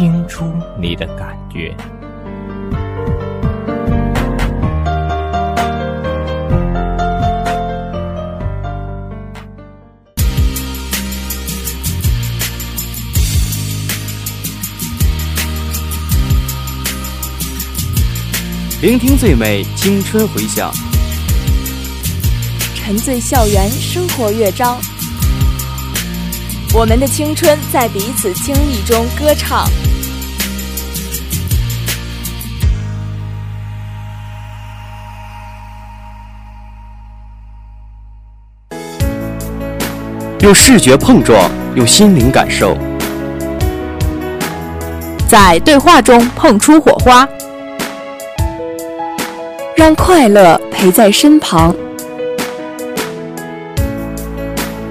听出你的感觉。聆听最美青春回响，沉醉校园生活乐章。我们的青春在彼此经历中歌唱。用视觉碰撞，用心灵感受。在对话中碰出火花，让快乐陪在身旁。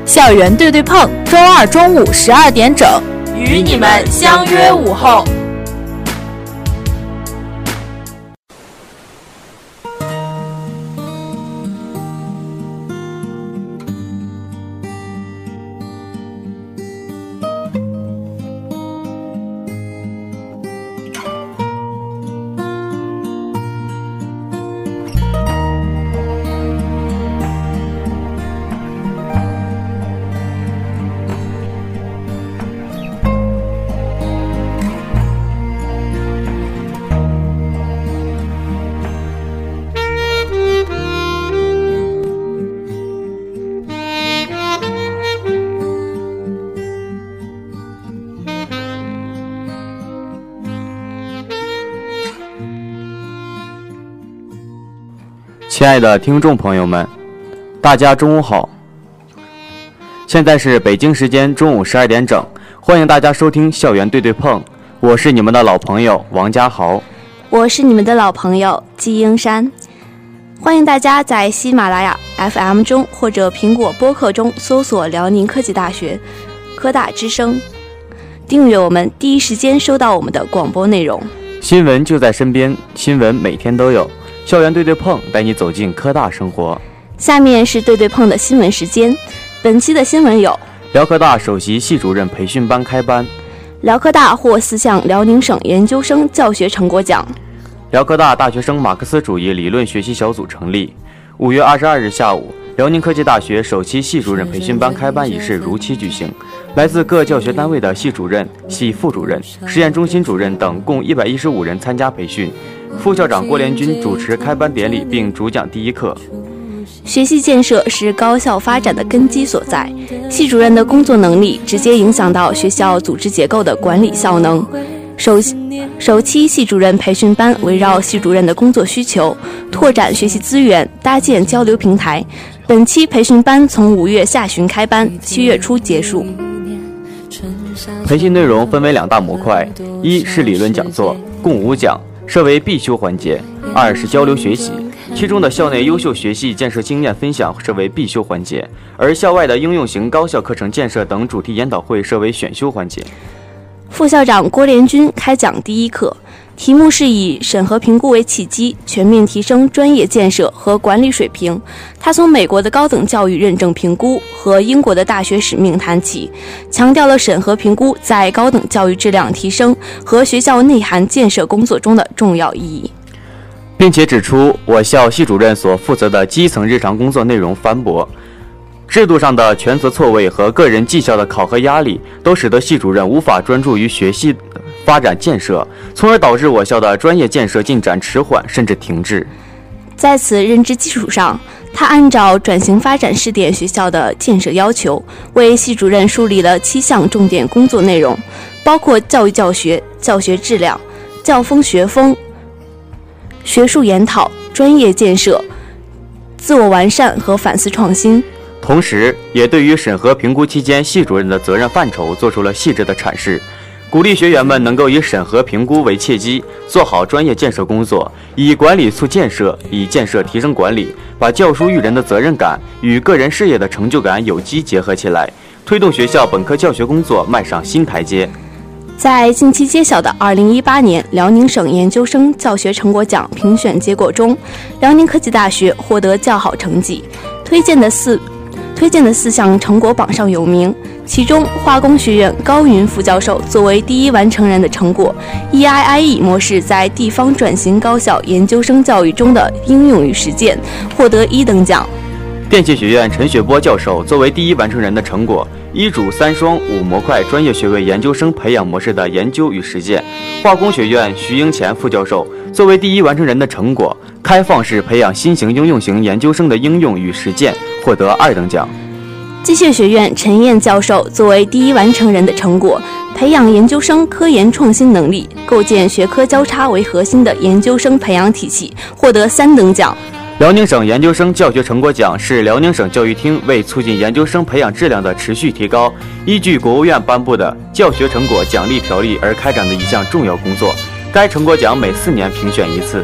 校园对对碰，周二中午十二点整，与你们相约午后。亲爱的听众朋友们，大家中午好。现在是北京时间中午十二点整，欢迎大家收听《校园对对碰》，我是你们的老朋友王家豪。我是你们的老朋友季英山，欢迎大家在喜马拉雅 FM 中或者苹果播客中搜索辽宁科技大学科大之声，订阅我们，第一时间收到我们的广播内容。新闻就在身边，新闻每天都有，校园对对碰带你走进科大生活。下面是对对碰的新闻时间，本期的新闻有：辽科大首席系主任培训班开班，辽科大获四项辽宁省研究生教学成果奖。辽科大大学生马克思主义理论学习小组成立。五月二十二日下午，辽宁科技大学首期系主任培训班开班仪式如期举行。来自各教学单位的系主任、系副主任、实验中心主任等共一百一十五人参加培训。副校长郭连军主持开班典礼并主讲第一课。学习建设是高校发展的根基所在，系主任的工作能力直接影响到学校组织结构的管理效能。首首期系主任培训班围绕系主任的工作需求，拓展学习资源，搭建交流平台。本期培训班从五月下旬开班，七月初结束。培训内容分为两大模块：一是理论讲座，共五讲，设为必修环节；二是交流学习，其中的校内优秀学系建设经验分享设为必修环节，而校外的应用型高校课程建设等主题研讨会设为选修环节。副校长郭连军开讲第一课，题目是以审核评估为契机，全面提升专业建设和管理水平。他从美国的高等教育认证评估和英国的大学使命谈起，强调了审核评估在高等教育质量提升和学校内涵建设工作中的重要意义，并且指出我校系主任所负责的基层日常工作内容繁驳。制度上的权责错位和个人绩效的考核压力，都使得系主任无法专注于学系发展建设，从而导致我校的专业建设进展迟缓甚至停滞。在此认知基础上，他按照转型发展试点学校的建设要求，为系主任树立了七项重点工作内容，包括教育教学、教学质量、教风学风、学术研讨、专业建设、自我完善和反思创新。同时，也对于审核评估期间系主任的责任范畴做出了细致的阐释。鼓励学员们能够以审核评估为契机，做好专业建设工作，以管理促建设，以建设提升管理，把教书育人的责任感与个人事业的成就感有机结合起来，推动学校本科教学工作迈上新台阶。在近期揭晓的2018年辽宁省研究生教学成果奖评选结果中，辽宁科技大学获得较好成绩，推荐的四推荐的四项成果榜上有名。其中，化工学院高云副教授作为第一完成人的成果，EIIE 模式在地方转型高校研究生教育中的应用与实践，获得一等奖。电气学院陈雪波教授作为第一完成人的成果，一主三双五模块专业学位研究生培养模式的研究与实践；化工学院徐英前副教授作为第一完成人的成果，开放式培养新型应用型研究生的应用与实践，获得二等奖。机械学院陈燕教授作为第一完成人的成果，培养研究生科研创新能力，构建学科交叉为核心的研究生培养体系，获得三等奖。辽宁省研究生教学成果奖是辽宁省教育厅为促进研究生培养质量的持续提高，依据国务院颁布的教学成果奖励条例而开展的一项重要工作。该成果奖每四年评选一次。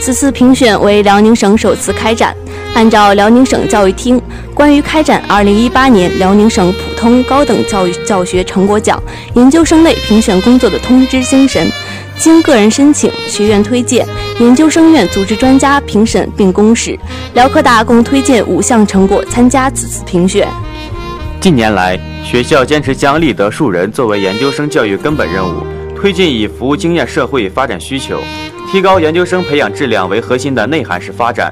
此次评选为辽宁省首次开展。按照辽宁省教育厅关于开展2018年辽宁省普通高等教育教学成果奖研究生类评选工作的通知精神。经个人申请、学院推荐、研究生院组织专家评审并公示，辽科大共推荐五项成果参加此次评选。近年来，学校坚持将立德树人作为研究生教育根本任务，推进以服务经验社会发展需求、提高研究生培养质量为核心的内涵式发展，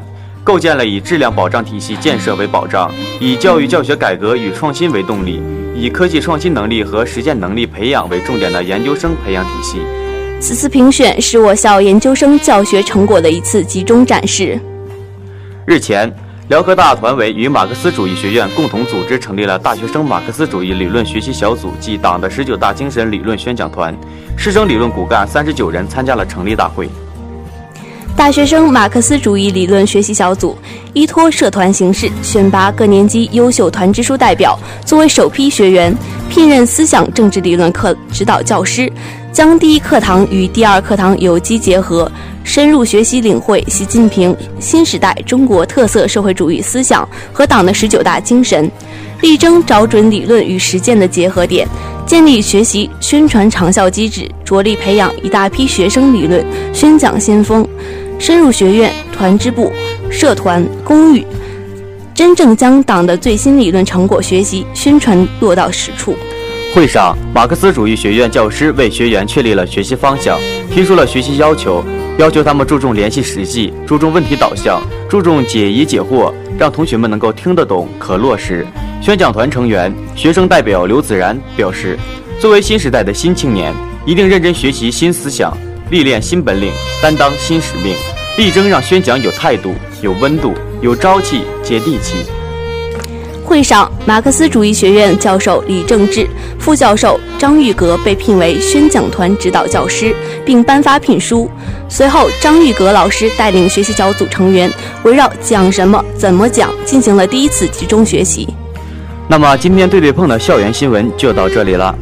构建了以质量保障体系建设为保障、以教育教学改革与创新为动力、以科技创新能力和实践能力培养为重点的研究生培养体系。此次评选是我校研究生教学成果的一次集中展示。日前，辽科大团委与马克思主义学院共同组织成立了大学生马克思主义理论学习小组暨党的十九大精神理论宣讲团，师生理论骨干三十九人参加了成立大会。大学生马克思主义理论学习小组依托社团形式，选拔各年级优秀团支书代表作为首批学员，聘任思想政治理论课指导教师。将第一课堂与第二课堂有机结合，深入学习领会习近平新时代中国特色社会主义思想和党的十九大精神，力争找准理论与实践的结合点，建立学习宣传长效机制，着力培养一大批学生理论宣讲先锋，深入学院、团支部、社团、公寓，真正将党的最新理论成果学习宣传落到实处。会上，马克思主义学院教师为学员确立了学习方向，提出了学习要求，要求他们注重联系实际，注重问题导向，注重解疑解惑，让同学们能够听得懂、可落实。宣讲团成员、学生代表刘子然表示，作为新时代的新青年，一定认真学习新思想，历练新本领，担当新使命，力争让宣讲有态度、有温度、有朝气、接地气。会上，马克思主义学院教授李正志、副教授张玉阁被聘为宣讲团指导教师，并颁发聘书。随后，张玉阁老师带领学习小组成员，围绕讲什么、怎么讲，进行了第一次集中学习。那么，今天对对碰的校园新闻就到这里了。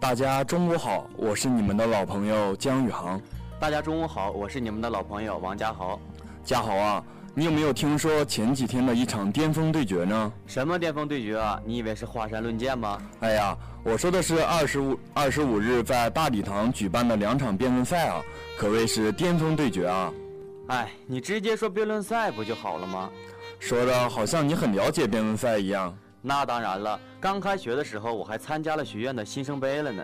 大家中午好，我是你们的老朋友江宇航。大家中午好，我是你们的老朋友王家豪。家豪啊，你有没有听说前几天的一场巅峰对决呢？什么巅峰对决啊？你以为是华山论剑吗？哎呀，我说的是二十五二十五日在大礼堂举办的两场辩论赛啊，可谓是巅峰对决啊。哎，你直接说辩论赛不就好了吗？说的好像你很了解辩论赛一样。那当然了，刚开学的时候我还参加了学院的新生杯了呢。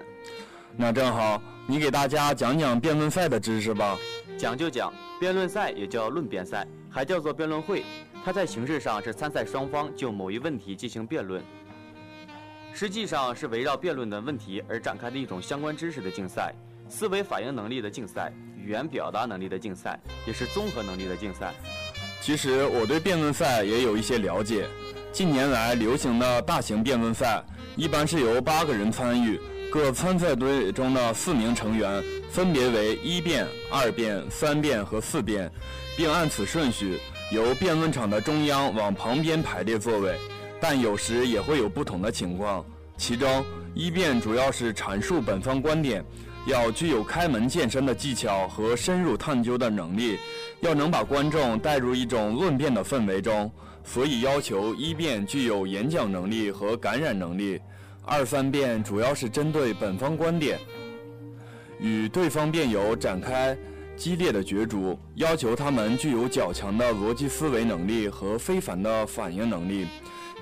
那正好，你给大家讲讲辩论赛的知识吧。讲就讲，辩论赛也叫论辩赛，还叫做辩论会。它在形式上是参赛双方就某一问题进行辩论，实际上是围绕辩论的问题而展开的一种相关知识的竞赛，思维反应能力的竞赛，语言表达能力的竞赛，也是综合能力的竞赛。其实我对辩论赛也有一些了解。近年来流行的大型辩论赛，一般是由八个人参与，各参赛队中的四名成员分别为一辩、二辩、三辩和四辩，并按此顺序由辩论场的中央往旁边排列座位。但有时也会有不同的情况，其中一辩主要是阐述本方观点，要具有开门见山的技巧和深入探究的能力。要能把观众带入一种论辩的氛围中，所以要求一辩具有演讲能力和感染能力。二三辩主要是针对本方观点，与对方辩友展开激烈的角逐，要求他们具有较强的逻辑思维能力和非凡的反应能力，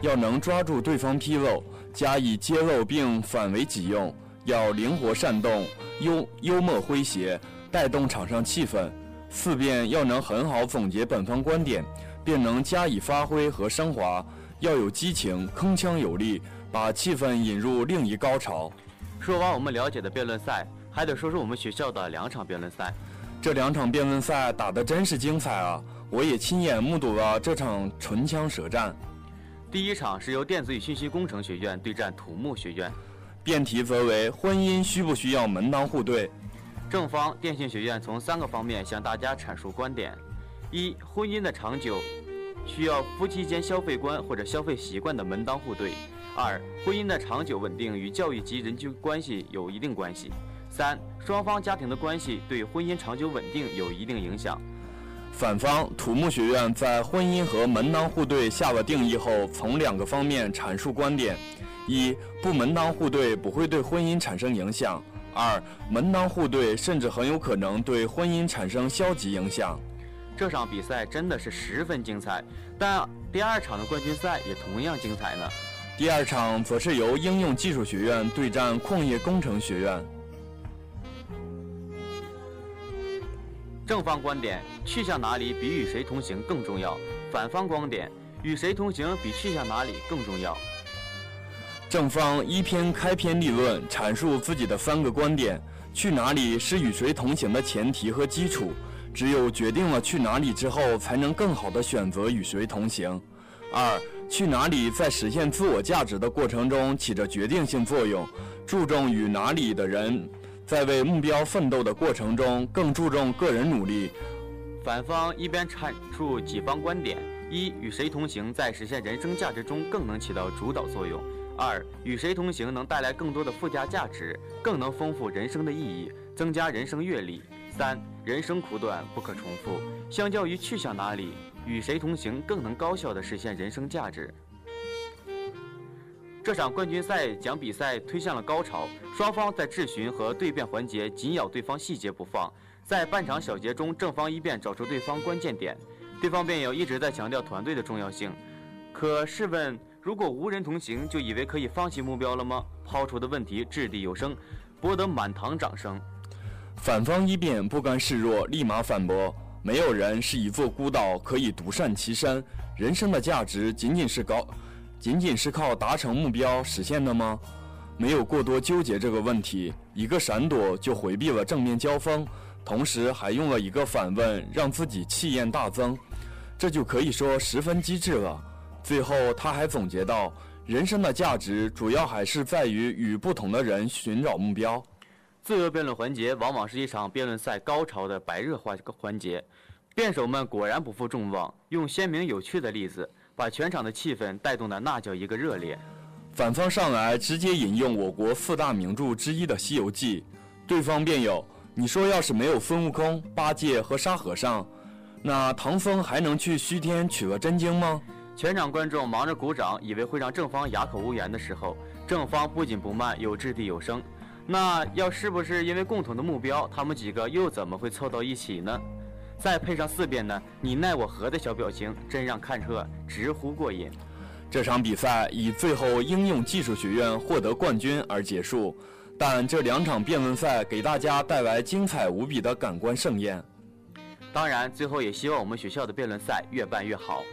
要能抓住对方纰漏，加以揭露并反为己用，要灵活善动，幽幽默诙谐，带动场上气氛。四辩要能很好总结本方观点，并能加以发挥和升华，要有激情，铿锵有力，把气氛引入另一高潮。说完我们了解的辩论赛，还得说说我们学校的两场辩论赛。这两场辩论赛打得真是精彩啊！我也亲眼目睹了这场唇枪舌战。第一场是由电子与信息工程学院对战土木学院，辩题则为婚姻需不需要门当户对。正方电信学院从三个方面向大家阐述观点：一、婚姻的长久需要夫妻间消费观或者消费习惯的门当户对；二、婚姻的长久稳定与教育及人际关系有一定关系；三、双方家庭的关系对婚姻长久稳定有一定影响。反方土木学院在婚姻和门当户对下了定义后，从两个方面阐述观点：一、不门当户对不会对婚姻产生影响。二门当户对，甚至很有可能对婚姻产生消极影响。这场比赛真的是十分精彩，但第二场的冠军赛也同样精彩呢。第二场则是由应用技术学院对战矿业工程学院。正方观点：去向哪里比与谁同行更重要。反方观点：与谁同行比去向哪里更重要。正方一篇开篇立论，阐述自己的三个观点：去哪里是与谁同行的前提和基础，只有决定了去哪里之后，才能更好的选择与谁同行。二，去哪里在实现自我价值的过程中起着决定性作用，注重与哪里的人在为目标奋斗的过程中更注重个人努力。反方一边阐述己方观点：一，与谁同行在实现人生价值中更能起到主导作用。二与谁同行能带来更多的附加价值，更能丰富人生的意义，增加人生阅历。三人生苦短，不可重复。相较于去向哪里，与谁同行更能高效地实现人生价值。这场冠军赛将比赛推向了高潮，双方在质询和对辩环节紧咬对方细节不放，在半场小节中，正方一辩找出对方关键点，对方辩友一直在强调团队的重要性。可试问？如果无人同行，就以为可以放弃目标了吗？抛出的问题掷地有声，博得满堂掌声。反方一辩不甘示弱，立马反驳：没有人是一座孤岛，可以独善其身。人生的价值仅仅是高，仅仅是靠达成目标实现的吗？没有过多纠结这个问题，一个闪躲就回避了正面交锋，同时还用了一个反问，让自己气焰大增，这就可以说十分机智了。最后，他还总结到：人生的价值主要还是在于与不同的人寻找目标。自由辩论环节往往是一场辩论赛高潮的白热化环节，辩手们果然不负众望，用鲜明有趣的例子把全场的气氛带动的那叫一个热烈。反方上来直接引用我国四大名著之一的《西游记》，对方辩友：“你说要是没有孙悟空、八戒和沙和尚，那唐僧还能去西天取了真经吗？”全场观众忙着鼓掌，以为会让正方哑口无言的时候，正方不紧不慢，有掷地有声。那要是不是因为共同的目标，他们几个又怎么会凑到一起呢？再配上四遍呢你奈我何的小表情，真让看客直呼过瘾。这场比赛以最后应用技术学院获得冠军而结束，但这两场辩论赛给大家带来精彩无比的感官盛宴。当然，最后也希望我们学校的辩论赛越办越好。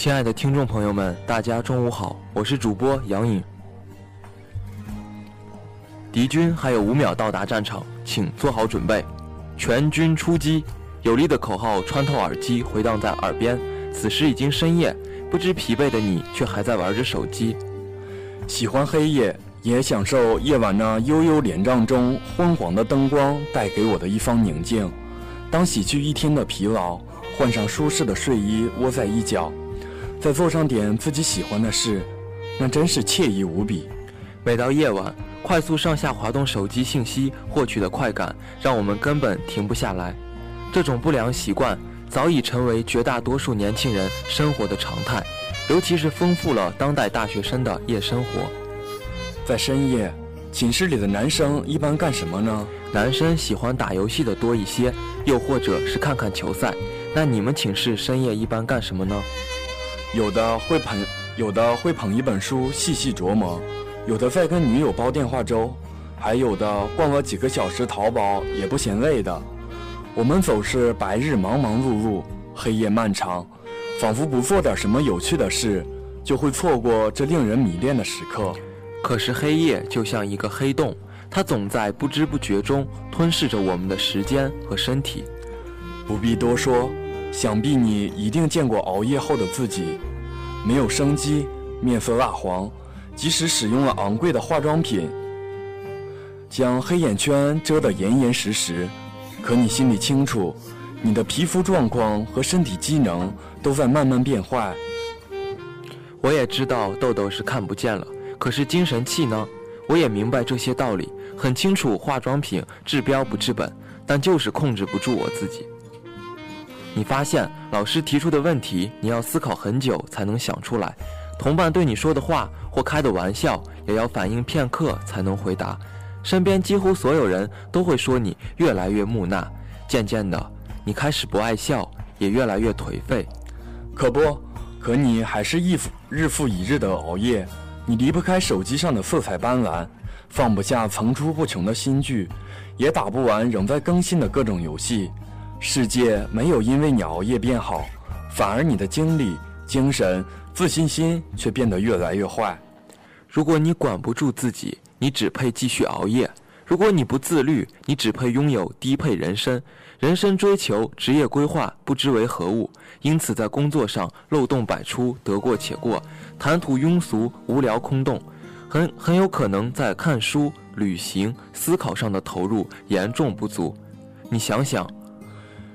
亲爱的听众朋友们，大家中午好，我是主播杨颖。敌军还有五秒到达战场，请做好准备，全军出击！有力的口号穿透耳机，回荡在耳边。此时已经深夜，不知疲惫的你却还在玩着手机。喜欢黑夜，也享受夜晚那悠悠帘帐中昏黄的灯光带给我的一方宁静。当洗去一天的疲劳，换上舒适的睡衣，窝在一角。再做上点自己喜欢的事，那真是惬意无比。每到夜晚，快速上下滑动手机信息获取的快感，让我们根本停不下来。这种不良习惯早已成为绝大多数年轻人生活的常态，尤其是丰富了当代大学生的夜生活。在深夜，寝室里的男生一般干什么呢？男生喜欢打游戏的多一些，又或者是看看球赛。那你们寝室深夜一般干什么呢？有的会捧，有的会捧一本书细细琢磨，有的在跟女友煲电话粥，还有的逛了几个小时淘宝也不嫌累的。我们总是白日忙忙碌碌，黑夜漫长，仿佛不做点什么有趣的事，就会错过这令人迷恋的时刻。可是黑夜就像一个黑洞，它总在不知不觉中吞噬着我们的时间和身体。不必多说。想必你一定见过熬夜后的自己，没有生机，面色蜡黄，即使使用了昂贵的化妆品，将黑眼圈遮得严严实实，可你心里清楚，你的皮肤状况和身体机能都在慢慢变坏。我也知道痘痘是看不见了，可是精神气呢？我也明白这些道理，很清楚化妆品治标不治本，但就是控制不住我自己。你发现老师提出的问题，你要思考很久才能想出来；同伴对你说的话或开的玩笑，也要反应片刻才能回答。身边几乎所有人都会说你越来越木讷，渐渐的，你开始不爱笑，也越来越颓废。可不，可你还是一日复一日的熬夜，你离不开手机上的色彩斑斓，放不下层出不穷的新剧，也打不完仍在更新的各种游戏。世界没有因为你熬夜变好，反而你的精力、精神、自信心却变得越来越坏。如果你管不住自己，你只配继续熬夜；如果你不自律，你只配拥有低配人生。人生追求、职业规划不知为何物，因此在工作上漏洞百出，得过且过，谈吐庸俗、无聊空洞，很很有可能在看书、旅行、思考上的投入严重不足。你想想，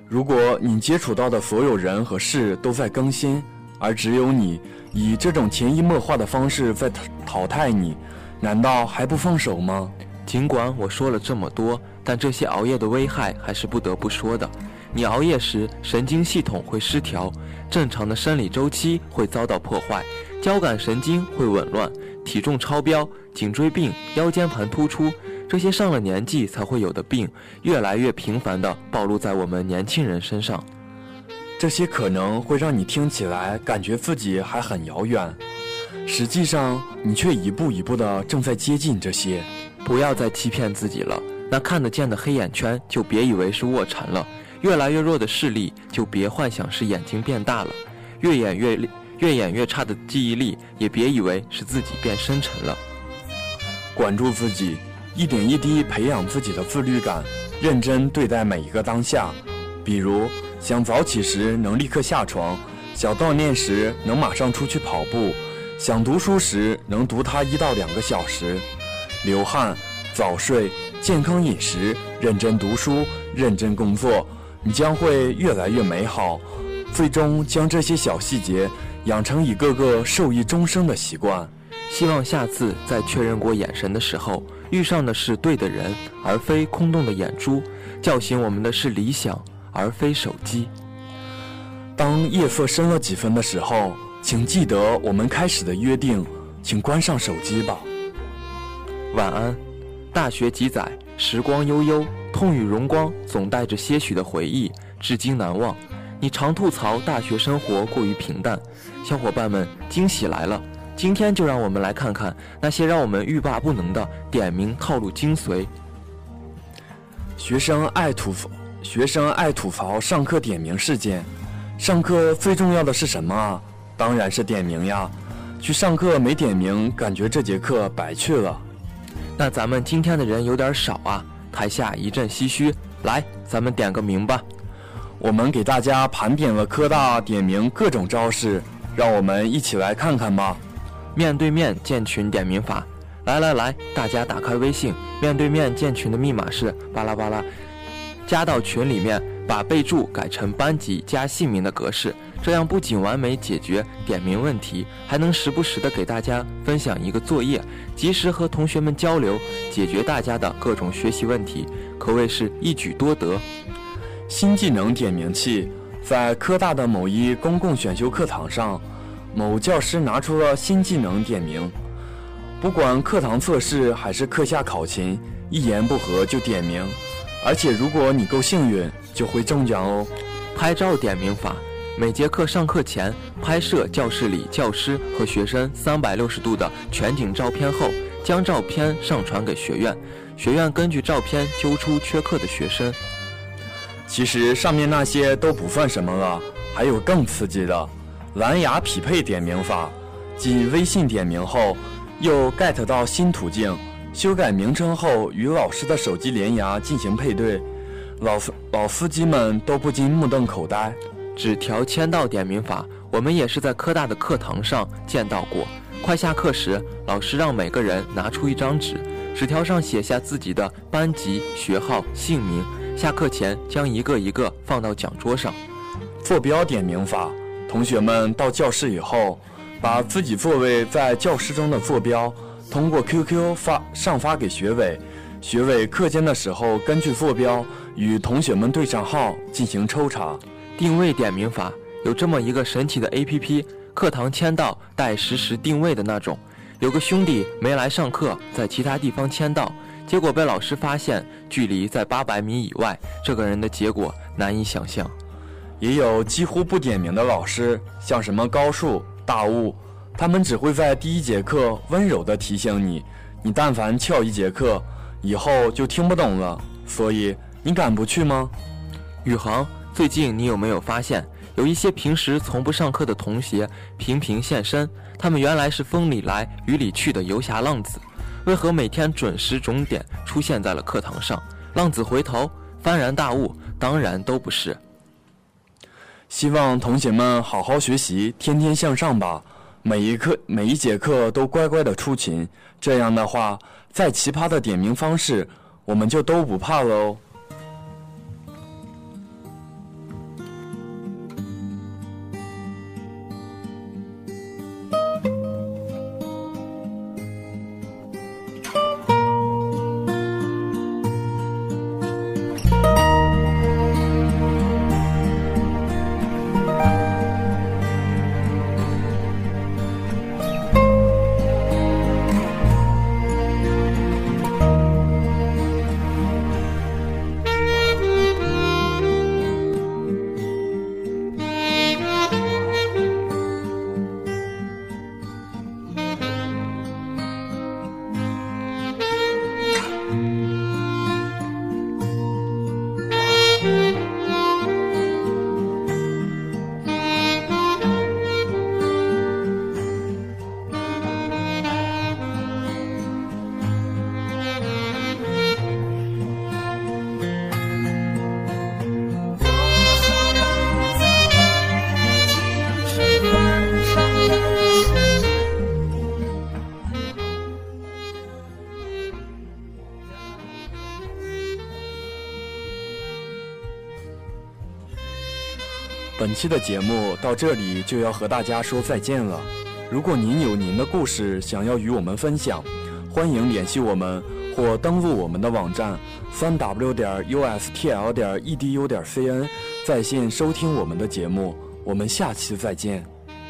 如果你接触到的所有人和事都在更新，而只有你以这种潜移默化的方式在淘汰你，难道还不放手吗？尽管我说了这么多，但这些熬夜的危害还是不得不说的。你熬夜时，神经系统会失调，正常的生理周期会遭到破坏，交感神经会紊乱，体重超标、颈椎病、腰间盘突出这些上了年纪才会有的病，越来越频繁地暴露在我们年轻人身上。这些可能会让你听起来感觉自己还很遥远，实际上你却一步一步地正在接近这些。不要再欺骗自己了，那看得见的黑眼圈就别以为是卧蚕了，越来越弱的视力就别幻想是眼睛变大了，越演越越演越差的记忆力也别以为是自己变深沉了。管住自己，一点一滴培养自己的自律感，认真对待每一个当下。比如想早起时能立刻下床，想锻炼时能马上出去跑步，想读书时能读它一到两个小时。流汗，早睡，健康饮食，认真读书，认真工作，你将会越来越美好。最终将这些小细节养成一个个受益终生的习惯。希望下次在确认过眼神的时候，遇上的是对的人，而非空洞的眼珠；叫醒我们的是理想，而非手机。当夜色深了几分的时候，请记得我们开始的约定，请关上手机吧。晚安，大学几载，时光悠悠，痛与荣光总带着些许的回忆，至今难忘。你常吐槽大学生活过于平淡，小伙伴们，惊喜来了！今天就让我们来看看那些让我们欲罢不能的点名套路精髓。学生爱吐，学生爱吐槽上课点名事件。上课最重要的是什么啊？当然是点名呀！去上课没点名，感觉这节课白去了。那咱们今天的人有点少啊，台下一阵唏嘘。来，咱们点个名吧。我们给大家盘点了科大点名各种招式，让我们一起来看看吧。面对面建群点名法，来来来，大家打开微信，面对面建群的密码是巴拉巴拉，加到群里面，把备注改成班级加姓名的格式。这样不仅完美解决点名问题，还能时不时的给大家分享一个作业，及时和同学们交流，解决大家的各种学习问题，可谓是一举多得。新技能点名器在科大的某一公共选修课堂上，某教师拿出了新技能点名，不管课堂测试还是课下考勤，一言不合就点名，而且如果你够幸运，就会中奖哦。拍照点名法。每节课上课前拍摄教室里教师和学生三百六十度的全景照片后，将照片上传给学院，学院根据照片揪出缺课的学生。其实上面那些都不算什么了，还有更刺激的蓝牙匹配点名法，即微信点名后又 get 到新途径，修改名称后与老师的手机连牙进行配对，老老司机们都不禁目瞪口呆。纸条签到点名法，我们也是在科大的课堂上见到过。快下课时，老师让每个人拿出一张纸，纸条上写下自己的班级、学号、姓名。下课前将一个一个放到讲桌上。坐标点名法，同学们到教室以后，把自己座位在教室中的坐标通过 QQ 发上发给学委，学委课间的时候根据坐标与同学们对上号进行抽查。定位点名法有这么一个神奇的 A.P.P，课堂签到带实时定位的那种。有个兄弟没来上课，在其他地方签到，结果被老师发现，距离在八百米以外。这个人的结果难以想象。也有几乎不点名的老师，像什么高数、大物，他们只会在第一节课温柔地提醒你，你但凡翘一节课，以后就听不懂了。所以你敢不去吗？宇航。最近你有没有发现，有一些平时从不上课的同学频频现身？他们原来是风里来雨里去的游侠浪子，为何每天准时准点出现在了课堂上？浪子回头，幡然大悟，当然都不是。希望同学们好好学习，天天向上吧。每一课每一节课都乖乖的出勤，这样的话，再奇葩的点名方式，我们就都不怕了哦。本期的节目到这里就要和大家说再见了。如果您有您的故事想要与我们分享，欢迎联系我们或登录我们的网站三 w 点 ustl 点 edu 点 cn，在线收听我们的节目。我们下期再见。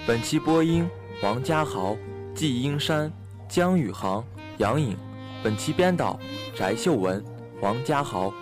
本期播音：王家豪、季英山、江宇航、杨颖。本期编导：翟秀文、王家豪。